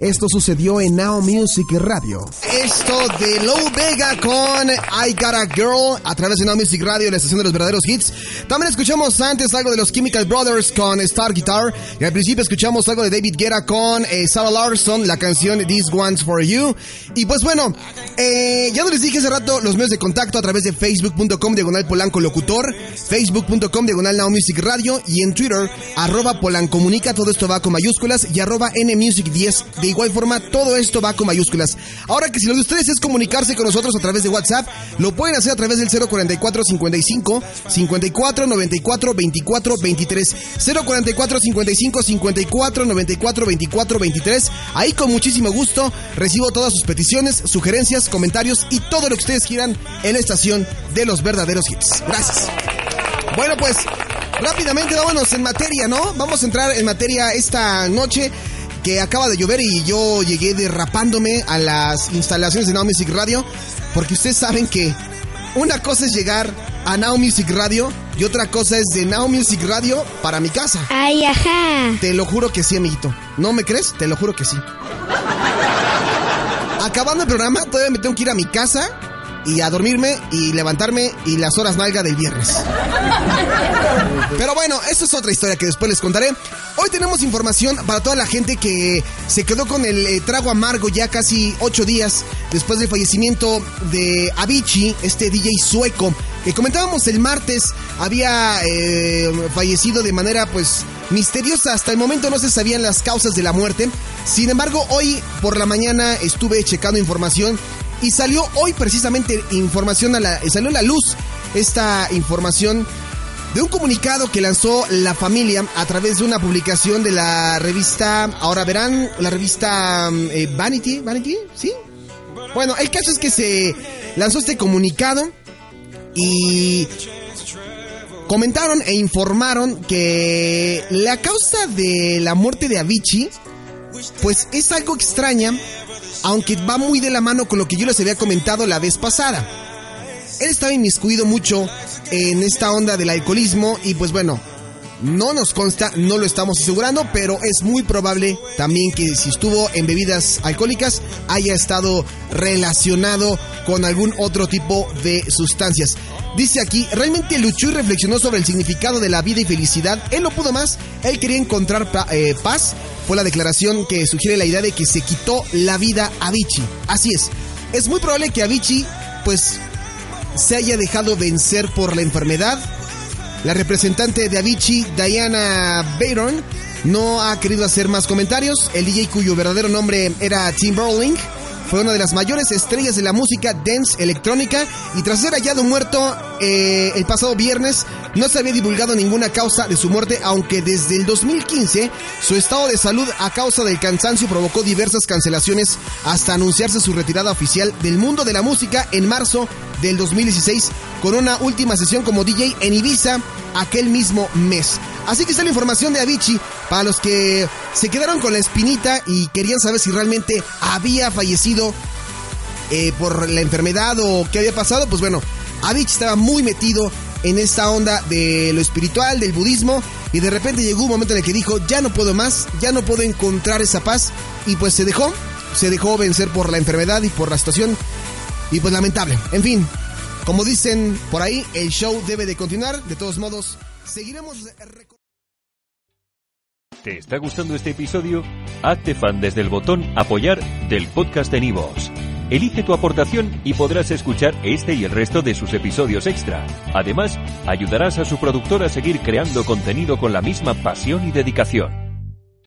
Esto sucedió en Now Music Radio. Esto de Low Vega con I Got a Girl a través de Now Music Radio, la estación de los verdaderos hits. También escuchamos antes algo de los Chemical Brothers con Star Guitar. Y al principio escuchamos algo de David Guerra con eh, Sarah Larson, la canción This One's For You. Y pues bueno, eh, ya no les dije hace rato los medios de contacto a través de facebook.com diagonal polanco locutor, facebook.com diagonal Now Music Radio y en Twitter arroba polancomunica, todo esto va con mayúsculas y arroba nmusic10 de igual forma, todo esto va con mayúsculas. Ahora que si lo de ustedes es comunicarse con nosotros a través de WhatsApp, lo pueden hacer a través del 044 55 54 94 24 23. 044 55 54 94 24 23. Ahí con muchísimo gusto recibo todas sus peticiones, sugerencias, comentarios y todo lo que ustedes quieran en la estación de los verdaderos hits. Gracias. Bueno, pues rápidamente vámonos en materia, ¿no? Vamos a entrar en materia esta noche que acaba de llover y yo llegué derrapándome a las instalaciones de Now Music Radio, porque ustedes saben que una cosa es llegar a Now Music Radio y otra cosa es de Now Music Radio para mi casa. Ay, ajá. Te lo juro que sí, amiguito. ¿No me crees? Te lo juro que sí. Acabando el programa, todavía me tengo que ir a mi casa y a dormirme y levantarme y las horas nalga del viernes. Pero bueno, eso es otra historia que después les contaré. Hoy tenemos información para toda la gente que se quedó con el eh, trago amargo ya casi ocho días después del fallecimiento de Avicii, este DJ sueco, que comentábamos el martes, había eh, fallecido de manera pues misteriosa. Hasta el momento no se sabían las causas de la muerte. Sin embargo, hoy por la mañana estuve checando información y salió hoy precisamente información a la, salió a la luz esta información de un comunicado que lanzó la familia a través de una publicación de la revista, ahora verán, la revista eh, Vanity, Vanity, ¿sí? Bueno, el caso es que se lanzó este comunicado y comentaron e informaron que la causa de la muerte de Avicii, pues es algo extraña aunque va muy de la mano con lo que yo les había comentado la vez pasada. Él estaba inmiscuido mucho en esta onda del alcoholismo y pues bueno, no nos consta, no lo estamos asegurando, pero es muy probable también que si estuvo en bebidas alcohólicas haya estado relacionado con algún otro tipo de sustancias. Dice aquí, realmente luchó y reflexionó sobre el significado de la vida y felicidad. Él no pudo más, él quería encontrar eh, paz. Fue la declaración que sugiere la idea de que se quitó la vida a Vichy. Así es, es muy probable que Avicii pues se haya dejado vencer por la enfermedad. La representante de Avicii, Diana Bayron, no ha querido hacer más comentarios. El DJ cuyo verdadero nombre era Tim Berling fue una de las mayores estrellas de la música dance electrónica y tras ser hallado muerto eh, el pasado viernes no se había divulgado ninguna causa de su muerte, aunque desde el 2015 su estado de salud a causa del cansancio provocó diversas cancelaciones hasta anunciarse su retirada oficial del mundo de la música en marzo del 2016 con una última sesión como DJ en Ibiza aquel mismo mes. Así que está la información de Avicii para los que se quedaron con la espinita y querían saber si realmente había fallecido eh, por la enfermedad o qué había pasado. Pues bueno, Avicii estaba muy metido en esta onda de lo espiritual, del budismo, y de repente llegó un momento en el que dijo, ya no puedo más, ya no puedo encontrar esa paz, y pues se dejó, se dejó vencer por la enfermedad y por la situación, y pues lamentable. En fin, como dicen por ahí, el show debe de continuar, de todos modos, seguiremos... ¿Te está gustando este episodio? Hazte fan desde el botón Apoyar del podcast de Nivos. Elige tu aportación y podrás escuchar este y el resto de sus episodios extra. Además, ayudarás a su productor a seguir creando contenido con la misma pasión y dedicación.